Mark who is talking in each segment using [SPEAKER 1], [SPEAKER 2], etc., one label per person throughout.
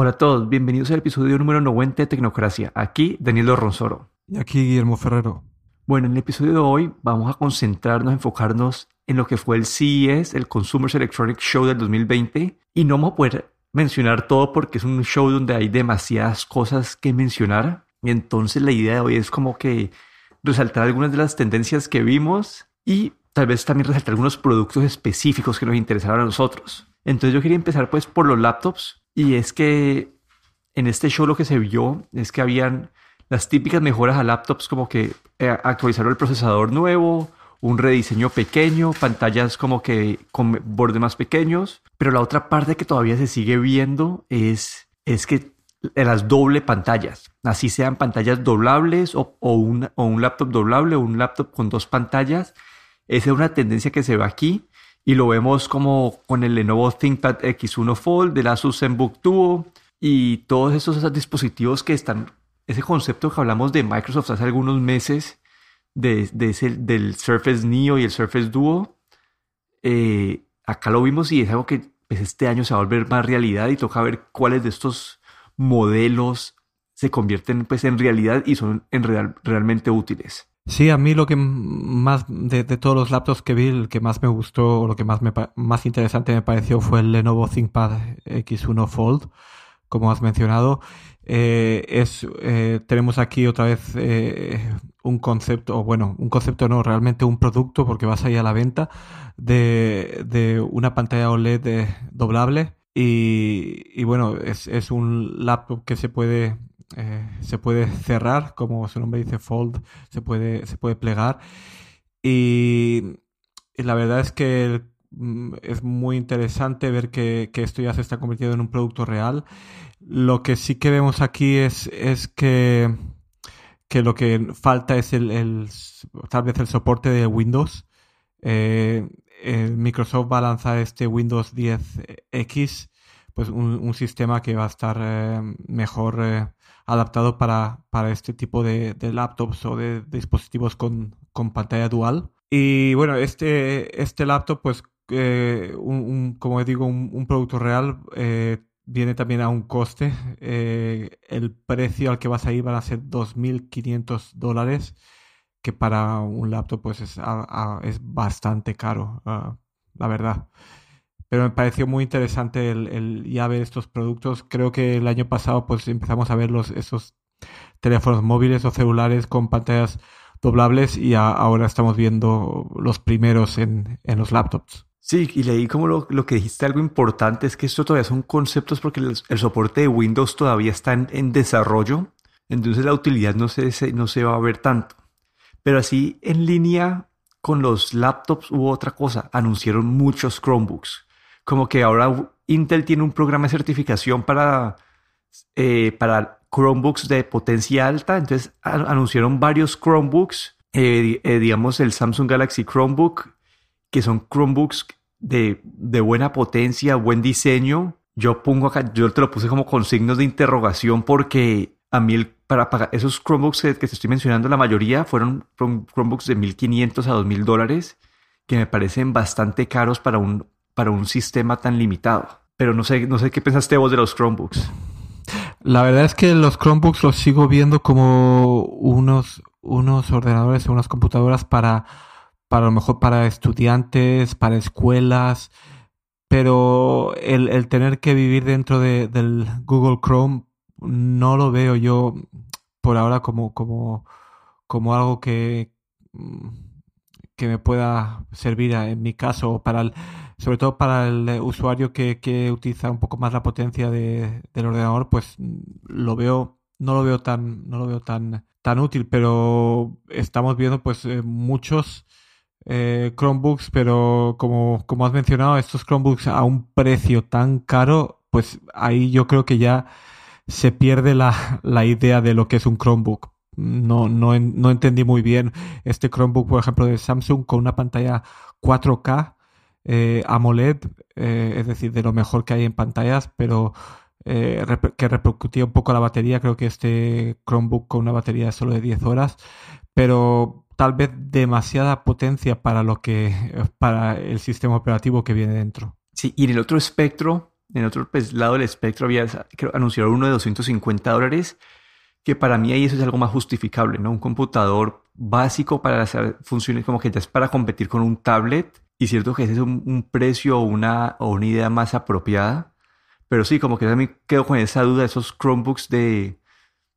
[SPEAKER 1] Hola a todos, bienvenidos al episodio número 90 de Tecnocracia. Aquí Daniel Ronsoro.
[SPEAKER 2] Y aquí Guillermo Ferrero.
[SPEAKER 1] Bueno, en el episodio de hoy vamos a concentrarnos, enfocarnos en lo que fue el CES, el Consumer Electronic Show del 2020. Y no vamos a poder mencionar todo porque es un show donde hay demasiadas cosas que mencionar. Y entonces la idea de hoy es como que resaltar algunas de las tendencias que vimos y tal vez también resaltar algunos productos específicos que nos interesaron a nosotros. Entonces yo quería empezar pues por los laptops y es que en este show lo que se vio es que habían las típicas mejoras a laptops como que eh, actualizaron el procesador nuevo, un rediseño pequeño, pantallas como que con bordes más pequeños, pero la otra parte que todavía se sigue viendo es, es que las doble pantallas, así sean pantallas doblables o, o, un, o un laptop doblable o un laptop con dos pantallas, esa es una tendencia que se ve aquí y lo vemos como con el Lenovo ThinkPad X1 Fold, del Asus ZenBook Duo y todos esos, dispositivos que están, ese concepto que hablamos de Microsoft hace algunos meses, de, ese, del Surface Neo y el Surface Duo, eh, acá lo vimos y es algo que pues, este año se va a volver más realidad y toca ver cuáles de estos modelos se convierten pues en realidad y son en real, realmente útiles.
[SPEAKER 2] Sí, a mí lo que más de, todos los laptops que vi, el que más me gustó o lo que más me más interesante me pareció fue el Lenovo ThinkPad X1 Fold, como has mencionado. Eh, es eh, tenemos aquí otra vez eh, un concepto, o bueno, un concepto no, realmente un producto, porque vas ahí a la venta de, de una pantalla OLED doblable. Y, y bueno, es, es un laptop que se puede eh, se puede cerrar, como su nombre dice, fold, se puede, se puede plegar. Y, la verdad es que mm, es muy interesante ver que, esto ya se está convirtiendo en un producto real. Lo que sí que vemos aquí es, es que, que lo que falta es el, tal vez el soporte de Windows. Eh, Microsoft va a lanzar este Windows 10X, pues un, sistema que va a estar eh, mejor adaptado para, para este tipo de, laptops o de, dispositivos con, pantalla dual. Y bueno, este, este laptop, pues, eh, un, como digo, un, producto real eh, viene también a un coste. Eh, el precio al que vas a ir van a ser 2.500 dólares, que para un laptop pues es, es bastante caro, ah, la verdad pero me pareció muy interesante el, ya ver estos productos. Creo que el año pasado pues empezamos a ver los, esos teléfonos móviles o celulares con pantallas doblables y ahora estamos viendo los primeros en, los laptops.
[SPEAKER 1] Sí, y leí como lo, que dijiste algo importante es que esto todavía son conceptos porque el, soporte de Windows todavía está en, desarrollo, entonces la utilidad no se, no se va a ver tanto. Pero así en línea con los laptops hubo otra cosa, anunciaron muchos Chromebooks como que ahora Intel tiene un programa de certificación para, eh, para Chromebooks de potencia alta. Entonces anunciaron varios Chromebooks, eh, eh, digamos el Samsung Galaxy Chromebook, que son Chromebooks de, buena potencia, buen diseño. Yo pongo acá, yo te lo puse como con signos de interrogación porque a mí para pagar esos Chromebooks que, que, te estoy mencionando, la mayoría fueron Chromebooks de 1.500 a 2.000 dólares, que me parecen bastante caros para un para un sistema tan limitado. Pero no sé, no sé qué pensaste vos de los Chromebooks.
[SPEAKER 2] La verdad es que los Chromebooks los sigo viendo como unos, unos ordenadores unas computadoras para, para lo mejor para estudiantes, para escuelas, pero el, tener que vivir dentro de, del Google Chrome no lo veo yo por ahora como, como, como algo que, que me pueda servir en mi caso para el, sobre todo para el usuario que, que utiliza un poco más la potencia de, del ordenador, pues lo veo, no lo veo tan, no lo veo tan, tan útil, pero estamos viendo pues eh, muchos eh, Chromebooks, pero como, como has mencionado, estos Chromebooks a un precio tan caro, pues ahí yo creo que ya se pierde la, la idea de lo que es un Chromebook. No, no, no entendí muy bien este Chromebook, por ejemplo, de Samsung con una pantalla 4K eh, AMOLED, eh, es decir, de lo mejor que hay en pantallas, pero eh, que repercutía un poco la batería. Creo que este Chromebook con una batería solo de 10 horas, pero tal vez demasiada potencia para lo que para el sistema operativo que viene dentro.
[SPEAKER 1] Sí, y en el otro espectro En otro pues, lado del espectro había anunciado uno de 250 dólares, que para mí ahí eso es algo más justificable, ¿no? Un computador básico para hacer funciones como que ya es para competir con un tablet. Y cierto que ese es un, precio o una, o una idea más apropiada. Pero sí, como que también quedo con esa duda de esos Chromebooks de,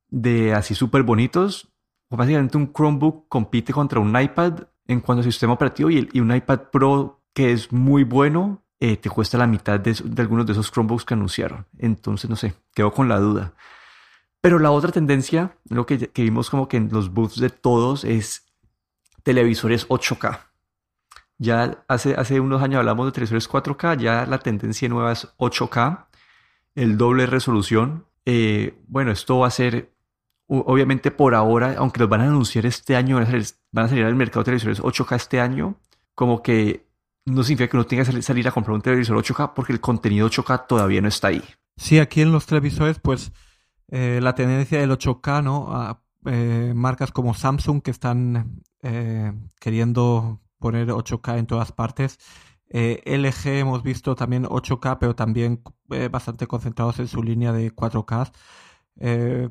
[SPEAKER 1] de así súper bonitos. Básicamente un Chromebook compite contra un iPad en cuanto a sistema operativo y, un iPad Pro que es muy bueno eh, te cuesta la mitad de, algunos de esos Chromebooks que anunciaron. Entonces, no sé, quedo con la duda. Pero la otra tendencia, lo que, que vimos como que en los booths de todos es televisores 8K. Ya hace, hace unos años hablamos de televisores 4K, ya la tendencia nueva es 8K, el doble resolución. Eh, bueno, esto va a ser, obviamente por ahora, aunque los van a anunciar este año, van a salir, van a salir al mercado de televisores 8K este año, como que no significa que uno tenga que salir a comprar un televisor 8K porque el contenido 8K todavía no está ahí.
[SPEAKER 2] Sí, aquí en los televisores, pues eh, la tendencia del 8K, ¿no? Eh, marcas como Samsung que están queriendo poner 8K en todas partes. LG hemos visto también 8K, pero también bastante concentrados en su línea de 4K.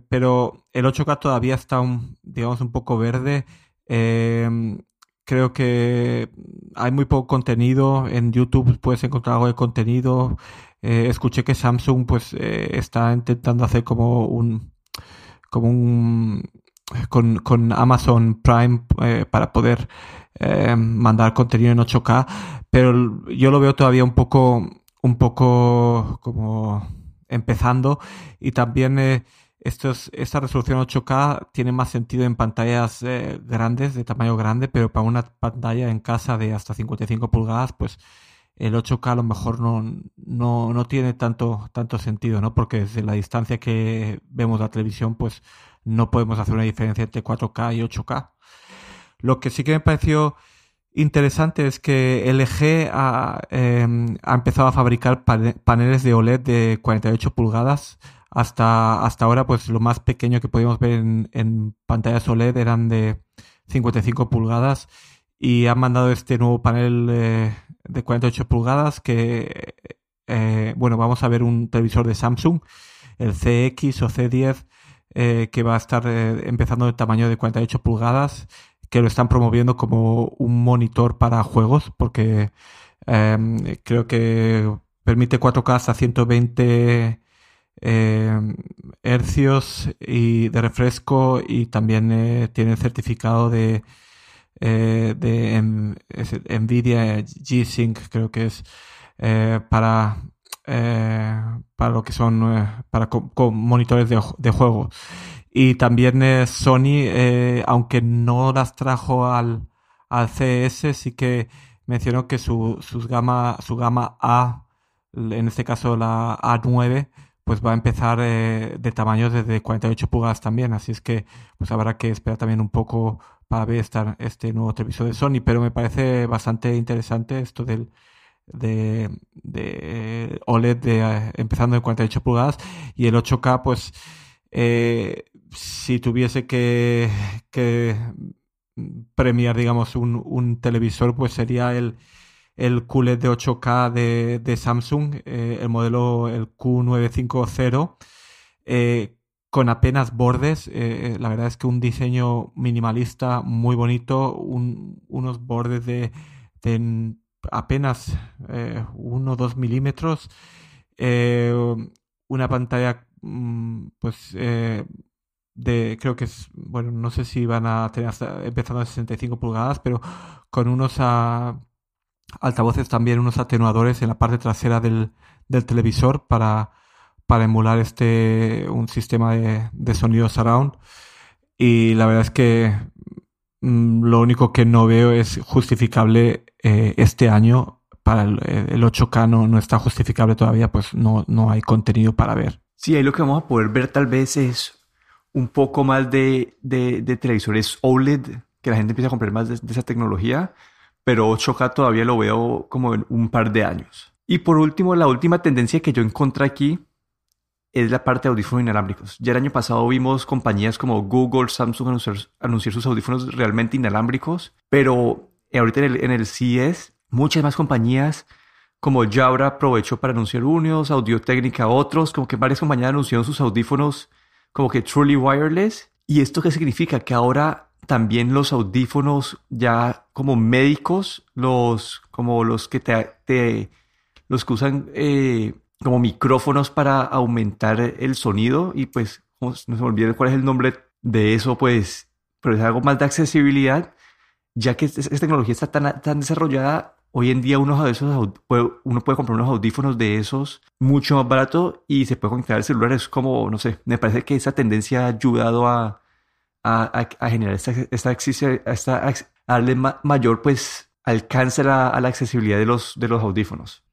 [SPEAKER 2] pero el 8K todavía está, un, digamos, un poco verde creo que hay muy poco contenido. En YouTube puedes encontrar algo de contenido. Eh, escuché que Samsung pues eh, está intentando hacer como un como un con, Amazon Prime eh, para poder mandar contenido en 8K, pero yo lo veo todavía un poco un poco como empezando y también esta resolución 8K tiene más sentido en pantallas eh, grandes, de tamaño grande, pero para una pantalla en casa de hasta 55 pulgadas, pues el 8K a lo mejor no, no, tiene tanto, tanto sentido, ¿no? Porque desde la distancia que vemos la televisión, pues no podemos hacer una diferencia entre 4K y 8K. Lo que sí que me pareció interesante es que LG ha, em, ha empezado a fabricar paneles de OLED de 48 pulgadas. Hasta, hasta ahora, pues lo más pequeño que podíamos ver en, pantallas OLED eran de 55 pulgadas. Y han mandado este nuevo panel eh, de 48 pulgadas que, eh, bueno, vamos a ver un televisor de Samsung, el CX o C10, eh, que va a estar empezando de tamaño de 48 pulgadas, que lo están promoviendo como un monitor para juegos, porque creo que permite 4K hasta 120 eh, hercios y de refresco y también eh, tiene certificado de, eh, de Nvidia G-Sync, creo que es para, para lo que son para monitores de, de, juego. Y también Sony, aunque no las trajo al, al CS, sí que mencionó que su, sus gama, su gama A, en este caso la A9, pues va a empezar eh, de tamaño desde 48 pulgadas también, así es que pues habrá que esperar también un poco para ver esta, este nuevo televisor de Sony, pero me parece bastante interesante esto del de, de OLED de, eh, empezando de 48 pulgadas. Y el 8K pues eh, si tuviese que, premiar digamos un, televisor pues sería el el QLED de 8K de, Samsung, eh, el modelo el Q950, eh, con apenas bordes. Eh, la verdad es que un diseño minimalista muy bonito, unos bordes de, apenas 1 o 2 milímetros, una pantalla mm, pues de creo que es bueno no sé si van a tener hasta, empezando a 65 pulgadas pero con unos a, altavoces también unos atenuadores en la parte trasera del, televisor para, para, emular este un sistema de, de, sonido surround. Y la verdad es que mm, lo único que no veo es justificable eh, este año para el, 8K no, está justificable todavía pues no, no hay contenido para ver.
[SPEAKER 1] Sí ahí lo que vamos a poder ver tal vez es un poco más de, de, televisores OLED que la gente empieza a comprar más de esa tecnología pero 8K todavía lo veo como en un par de años. Y por último, la última tendencia que yo encontré aquí es la parte de audífonos inalámbricos. Ya el año pasado vimos compañías como Google, Samsung anunciar, sus audífonos realmente inalámbricos, pero ahorita en el, CES muchas más compañías como Jabra aprovechó para anunciar unos, Audio Técnica otros, como que varias compañías anunciaron sus audífonos como que truly wireless. ¿Y esto qué significa? Que ahora también los audífonos ya como médicos, los como los que te, los que usan eh, como micrófonos para aumentar el sonido y pues no se me cuál es el nombre de eso, pues, pero es algo más de accesibilidad, ya que esta tecnología está tan, tan desarrollada, Hoy en día uno, de esos, uno puede comprar unos audífonos de esos mucho más barato y se puede conectar al celular. Es como, no sé, me parece que esa tendencia ha ayudado a, a, a, generar esta, esta, a darle mayor pues alcance a la, accesibilidad de los, de los audífonos.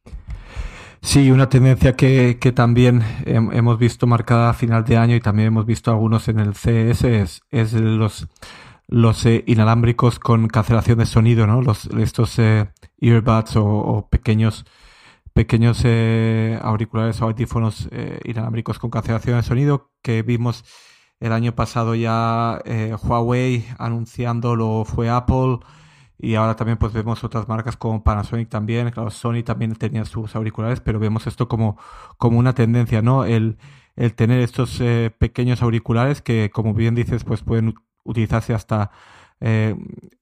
[SPEAKER 2] Sí, una tendencia que, que también hemos visto marcada a final de año y también hemos visto algunos en el CS es, es los los eh, inalámbricos con cancelación de sonido, ¿no? Los, estos eh, earbuds o, pequeños pequeños eh, auriculares o audífonos inalámbricos con cancelación de sonido que vimos el año pasado ya Huawei anunciándolo fue Apple y ahora también pues vemos otras marcas como Panasonic también, claro, Sony también tenía sus auriculares, pero vemos esto como, como una tendencia, ¿no? El, el tener estos pequeños auriculares que, como bien dices, pues pueden utilizarse hasta eh,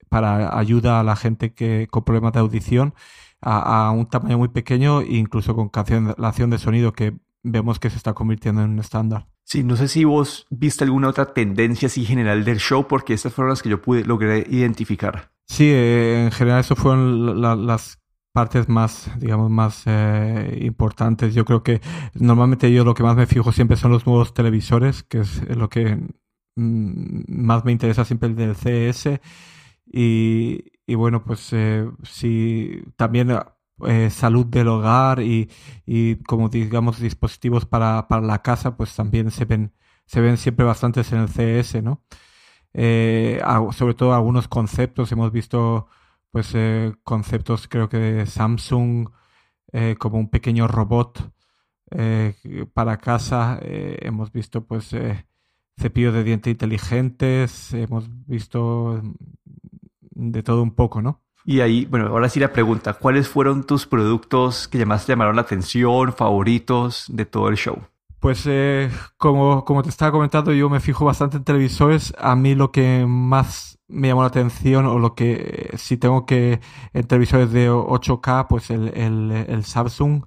[SPEAKER 2] para ayuda a la gente que con problemas de audición a, un tamaño muy pequeño e incluso con cancelación de sonido que vemos que se está convirtiendo en un estándar.
[SPEAKER 1] Sí, no sé si vos viste alguna otra tendencia así general del show, porque estas fueron las que yo pude logré identificar.
[SPEAKER 2] Sí, eh, en general eso fueron las partes más, digamos, más eh, importantes. Yo creo que normalmente yo lo que más me fijo siempre son los nuevos televisores, que es lo que más me interesa siempre el del CS. Y, y bueno, pues eh, si también eh, salud del hogar y, y, como digamos dispositivos para, para, la casa, pues también se ven, se ven siempre bastantes en el CS, ¿no? Eh, sobre todo algunos conceptos, hemos visto pues conceptos creo que de Samsung como un pequeño robot para casa, hemos visto pues cepillos de dientes inteligentes, hemos visto de todo un poco, ¿no?
[SPEAKER 1] Y ahí, bueno, ahora sí la pregunta, ¿cuáles fueron tus productos que más te llamaron la atención, favoritos de todo el show?
[SPEAKER 2] Pues eh, como, como te estaba comentando, yo me fijo bastante en televisores. A mí lo que más me llamó la atención o lo que si tengo que en televisores de 8K, pues el, el, el Samsung,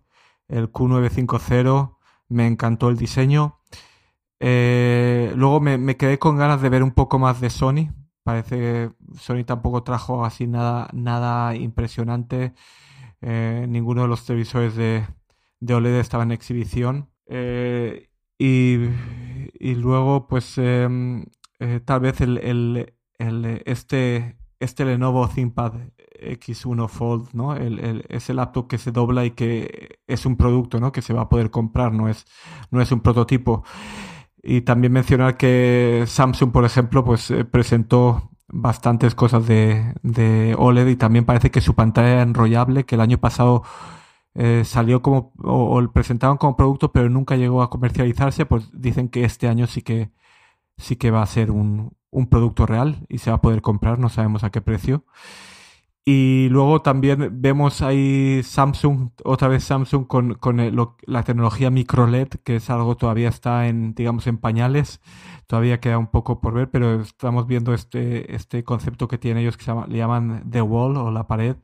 [SPEAKER 2] el Q950, me encantó el diseño. Eh, luego me, quedé con ganas de ver un poco más de Sony. Parece que Sony tampoco trajo así nada, nada impresionante. Eh, ninguno de los televisores de, OLED estaba en exhibición. Eh, y, luego, pues, em, tal vez el, este, este Lenovo ThinkPad X1 Fold, ¿no? El, ese laptop que se dobla y que es un producto, ¿no? Que se va a poder comprar, no es, no es un prototipo. Y también mencionar que Samsung, por ejemplo, pues eh, presentó bastantes cosas de, de, OLED y también parece que su pantalla enrollable, que el año pasado eh, salió como, o, o, presentaban como producto, pero nunca llegó a comercializarse, pues dicen que este año sí que, sí que va a ser un, un producto real y se va a poder comprar, no sabemos a qué precio. Y luego también vemos ahí Samsung, otra vez Samsung con, con la tecnología micro LED, que es algo todavía está en, digamos, en pañales. Todavía queda un poco por ver, pero estamos viendo este, este concepto que tienen ellos que le llaman The Wall o la pared.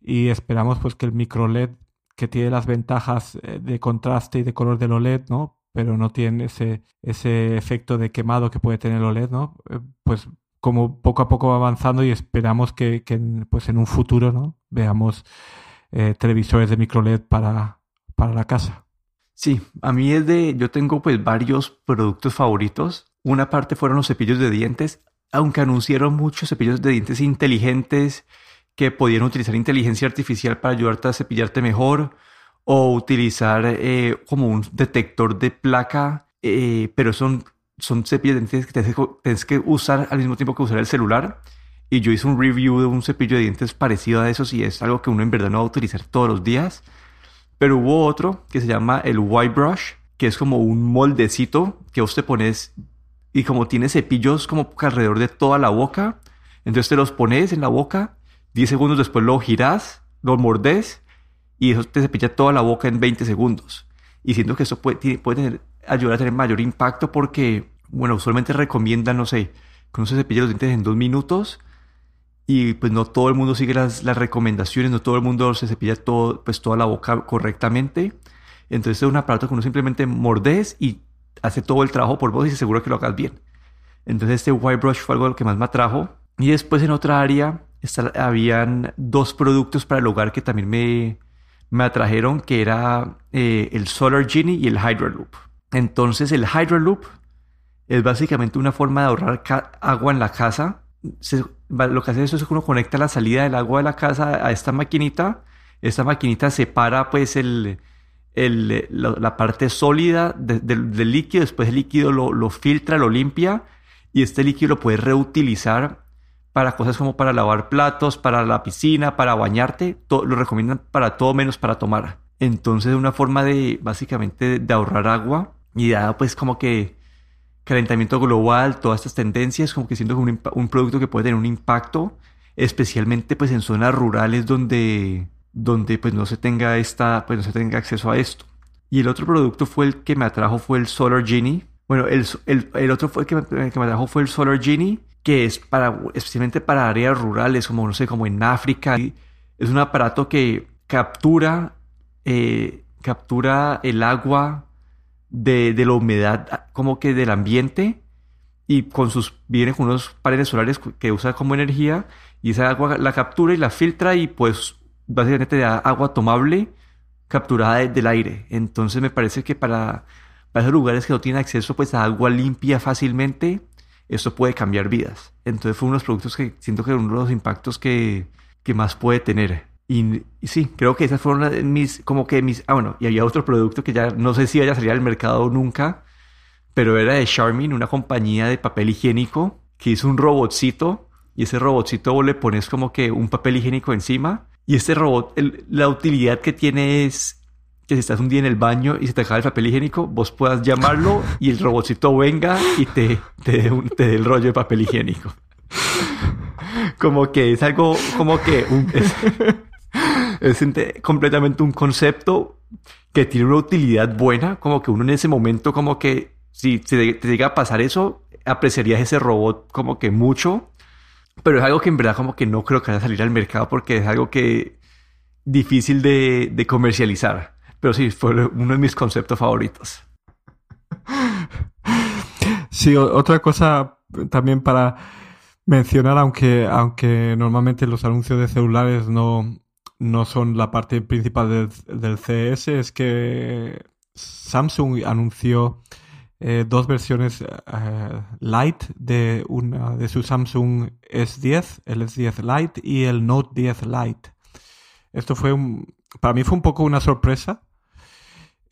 [SPEAKER 2] Y esperamos pues que el micro LED, que tiene las ventajas eh, de contraste y de color del OLED, ¿no? Pero no tiene ese, ese efecto de quemado que puede tener el OLED, ¿no? Eh, pues como poco a poco va avanzando y esperamos que, pues en un futuro ¿no? veamos eh, televisores de micro LED para, para la casa.
[SPEAKER 1] Sí, a mí es de, yo tengo pues varios productos favoritos. Una parte fueron los cepillos de dientes, aunque anunciaron muchos cepillos de dientes inteligentes que podían utilizar inteligencia artificial para ayudarte a cepillarte mejor o utilizar eh, como un detector de placa, eh, pero son son cepillos de dientes que tienes que usar al mismo tiempo que usar el celular. Y yo hice un review de un cepillo de dientes parecido a esos y es algo que uno en verdad no va a utilizar todos los días. Pero hubo otro que se llama el White Brush, que es como un moldecito que vos te pones y como tiene cepillos como alrededor de toda la boca, entonces te los pones en la boca, 10 segundos después lo girás, lo mordes y eso te cepilla toda la boca en 20 segundos. Y siento que eso puede, puede ayudar a tener mayor impacto porque, bueno, usualmente recomiendan, no sé, que uno se cepille los dientes en dos minutos y pues no todo el mundo sigue las, las recomendaciones, no todo el mundo se cepilla todo, pues toda la boca correctamente. Entonces es un aparato que uno simplemente mordes y hace todo el trabajo por vos y se asegura que lo hagas bien. Entonces este white brush fue algo que más me atrajo. Y después en otra área habían dos productos para el hogar que también me, me atrajeron, que era eh, el Solar Genie y el Hydro Loop. Entonces el Hydro Loop es básicamente una forma de ahorrar agua en la casa. lo que hace eso es que uno conecta la salida del agua de la casa a esta maquinita. Esta maquinita separa pues el, la, parte sólida del líquido, después el líquido lo, filtra, lo limpia y este líquido lo puedes reutilizar para cosas como para lavar platos, para la piscina, para bañarte, lo recomiendan para todo menos para tomar. Entonces una forma de básicamente de ahorrar agua y dado pues como que calentamiento global, todas estas tendencias, como que siento un, un producto que puede tener un impacto, especialmente pues en zonas rurales donde, donde pues no se tenga esta, pues no se tenga acceso a esto. Y el otro producto fue el que me atrajo fue el Solar Genie. Bueno, el, el, el otro fue el que me, que me atrajo fue el Solar Genie que es para, especialmente para áreas rurales, como no sé, como en África. Es un aparato que captura, eh, captura el agua de, la humedad como que del ambiente y con sus, viene con unos paneles solares que usa como energía y esa agua la captura y la filtra y pues básicamente da agua tomable capturada del aire. Entonces me parece que para, para esos lugares que no tienen acceso pues a agua limpia fácilmente, esto puede cambiar vidas. Entonces fue uno de los productos que siento que uno de los impactos que, que más puede tener. Y, sí, creo que esas fueron mis, como que mis, ah bueno, y había otro producto que ya no sé si vaya a salir al mercado nunca, pero era de Charmin, una compañía de papel higiénico que hizo un robotcito y ese robotcito vos le pones como que un papel higiénico encima y este robot, la utilidad que tiene es que si estás un día en el baño y se te acaba el papel higiénico, vos puedas llamarlo y el robotcito venga y te, te, dé el rollo de papel higiénico. como que es algo, como que es, completamente un concepto que tiene una utilidad buena, como que uno en ese momento, como que si te, te llega a pasar eso, apreciarías ese robot como que mucho, pero es algo que en verdad como que no creo que vaya a salir al mercado porque es algo que difícil de, de comercializar. Pero sí, fue uno de mis conceptos favoritos.
[SPEAKER 2] Sí, otra cosa también para mencionar, aunque, aunque normalmente los anuncios de celulares no, no son la parte principal del, del CS, es que Samsung anunció eh, dos versiones eh, Lite de una de su Samsung S10, el S10 Lite y el Note 10 Lite. Esto fue un, para mí fue un poco una sorpresa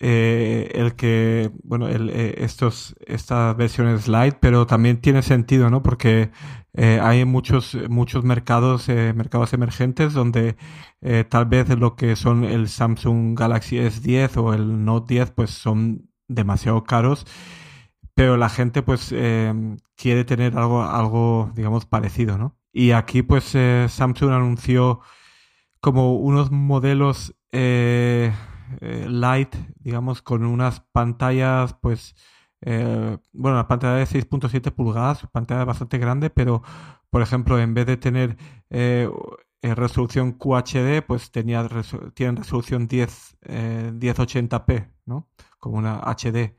[SPEAKER 2] eh, el que, bueno, eh, estos, estas versiones light, pero también tiene sentido, ¿no? Porque eh, hay muchos, muchos mercados, mercados emergentes donde tal vez lo que son el Samsung Galaxy S10 o el Note 10 pues son demasiado caros, pero la gente pues quiere tener algo, algo, digamos, parecido, ¿no? Y aquí pues Samsung anunció como unos modelos eh, light, digamos, con unas pantallas, pues, eh, bueno, la pantalla de 6.7 pulgadas, pantalla bastante grande, pero, por ejemplo, en vez de tener eh, resolución QHD, pues tenía tienen resolución 10, 1080p, ¿no? Como una HD.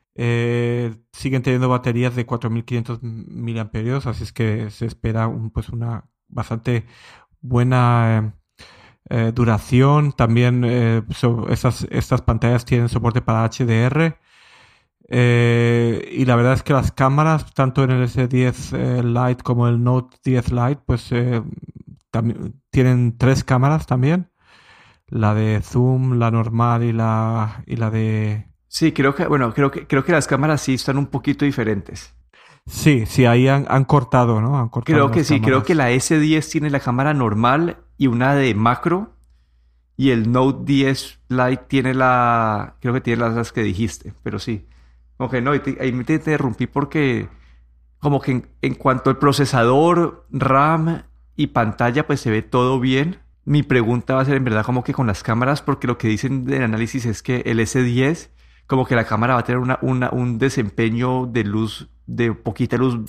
[SPEAKER 2] siguen teniendo baterías de 4500 mAh, así es que se espera un, pues una bastante buena eh, duración, también eh, estas, pantallas tienen soporte para HDR. Eh, y la verdad es que las cámaras, tanto en el S10 Lite como el Note 10 Lite, pues tienen tres cámaras también. La de zoom, la normal y la, y la de...
[SPEAKER 1] Sí, creo que, bueno, creo que, creo que las cámaras sí están un poquito diferentes.
[SPEAKER 2] Sí, sí, ahí han, cortado, ¿no? Han cortado
[SPEAKER 1] creo que sí, creo que la S10 tiene la cámara normal y una de macro. Y el Note 10 Lite tiene la. Creo que tiene las, que dijiste, pero sí. Ok, no, ahí me interrumpí porque. Como que en, cuanto al procesador, RAM y pantalla, pues se ve todo bien. mi pregunta va a ser en verdad como que con las cámaras, porque lo que dicen del análisis es que el S10, como que la cámara va a tener una, un desempeño de luz, de poquita luz,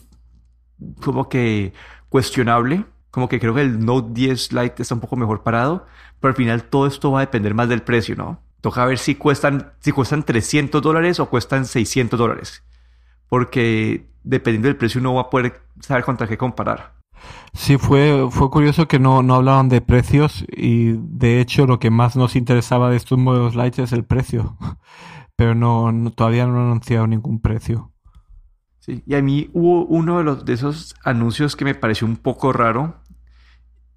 [SPEAKER 1] como que cuestionable. Como que creo que el Note 10 Lite está un poco mejor parado, pero al final todo esto va a depender más del precio, ¿no? Toca ver si cuestan, si cuestan 300 dólares o cuestan 600 dólares. Porque dependiendo del precio uno va a poder saber contra qué comparar.
[SPEAKER 2] Sí, fue, fue curioso que no, no hablaban de precios y de hecho lo que más nos interesaba de estos modelos light es el precio, pero no, todavía no han anunciado ningún precio.
[SPEAKER 1] Sí, y a mí hubo uno de, los, de esos anuncios que me pareció un poco raro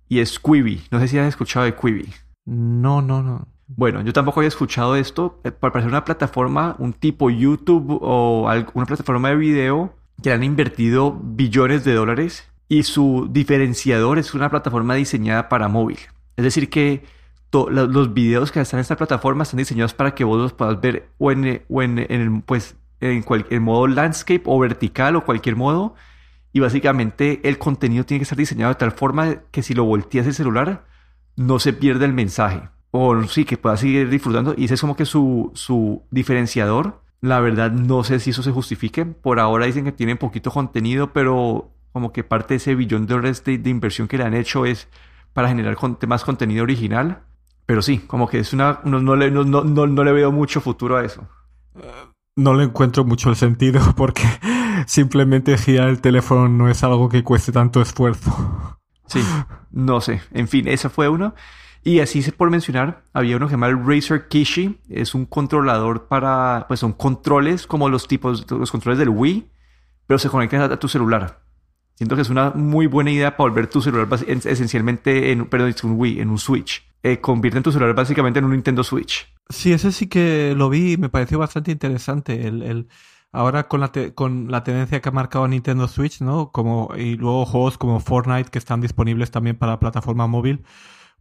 [SPEAKER 1] y es Quibi. No sé si has escuchado de Quibi.
[SPEAKER 2] No, no, no.
[SPEAKER 1] Bueno, yo tampoco había escuchado esto. Eh, para parecer una plataforma, un tipo YouTube o una plataforma de video que han invertido billones de dólares y su diferenciador es una plataforma diseñada para móvil. Es decir, que los videos que están en esta plataforma están diseñados para que vos los puedas ver o en, o en, el, pues, en, cualquier modo landscape o vertical o cualquier modo. Y básicamente el contenido tiene que estar diseñado de tal forma que si lo volteas el celular, no se pierde el mensaje. O sí, que puedas seguir disfrutando. Y ese es como que su, su diferenciador. La verdad, no sé si eso se justifique. Por ahora dicen que tienen poquito contenido, pero como que parte de ese billón de dólares de, inversión que le han hecho es para generar más contenido original. Pero sí, como que es una. No, le, no, no, le veo mucho futuro a eso.
[SPEAKER 2] No le encuentro mucho el sentido porque simplemente girar el teléfono no es algo que cueste tanto esfuerzo.
[SPEAKER 1] Sí, no sé. En fin, esa fue uno. Y así por mencionar, había uno que se llama el Razer Kishi. Es un controlador para, pues son controles como los tipos, los controles del Wii, pero se conectan a tu celular. Siento que es una muy buena idea para volver tu celular esencialmente en, perdón, un Wii, en un Switch. Eh, convierte tu celular básicamente en un Nintendo Switch.
[SPEAKER 2] Sí, ese sí que lo vi y me pareció bastante interesante. El, el ahora con la, con la tendencia que ha marcado Nintendo Switch, ¿no? Como, y luego juegos como Fortnite que están disponibles también para plataforma móvil,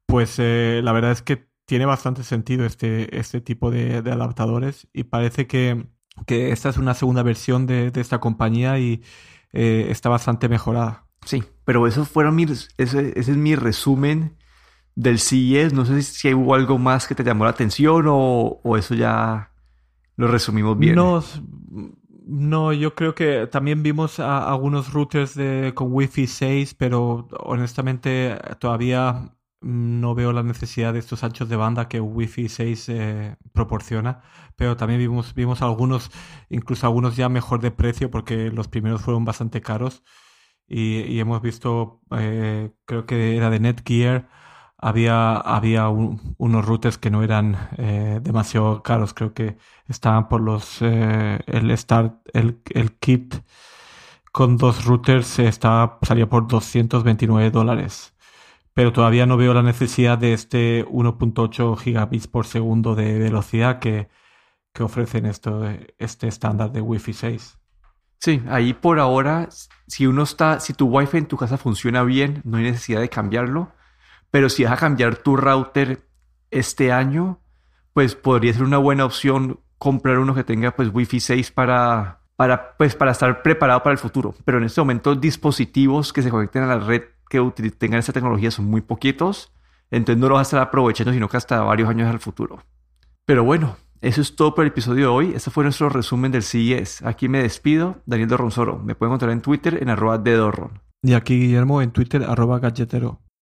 [SPEAKER 2] pues eh, la verdad es que tiene bastante sentido este, este tipo de, adaptadores y parece que, que, esta es una segunda versión de, de esta compañía y eh, está bastante mejorada.
[SPEAKER 1] Sí, pero eso fueron mis, ese, es mi resumen del CES. No sé si hubo algo más que te llamó la atención o, eso ya lo resumimos bien.
[SPEAKER 2] No, no, yo creo que también vimos algunos routers de, con Wi-Fi 6, pero honestamente todavía no veo la necesidad de estos anchos de banda que Wi-Fi 6 eh, proporciona, pero también vimos, vimos algunos, incluso algunos ya mejor de precio porque los primeros fueron bastante caros. Y, hemos visto, eh, creo que era de Netgear, había, había unos routers que no eran eh, demasiado caros, creo que estaban por los, el start, el, el kit con dos routers estaba, salía por 229 dólares pero todavía no veo la necesidad de este 1.8 gigabits por segundo de velocidad que, que ofrecen esto, este estándar de Wi-Fi 6.
[SPEAKER 1] Sí, ahí por ahora, si uno está, si tu Wi-Fi en tu casa funciona bien, no hay necesidad de cambiarlo. Pero si vas a cambiar tu router este año, pues podría ser una buena opción comprar uno que tenga pues Wi-Fi 6 para, para, pues, para estar preparado para el futuro. Pero en este momento dispositivos que se conecten a la red que tengan esta tecnología son muy poquitos, entonces no lo vas a estar aprovechando, sino que hasta varios años al futuro. Pero bueno, eso es todo por el episodio de hoy. Este fue nuestro resumen del CES. Aquí me despido, Daniel Dorronsoro. Me pueden encontrar en Twitter en arroba de
[SPEAKER 2] Y aquí Guillermo en Twitter arroba galletero.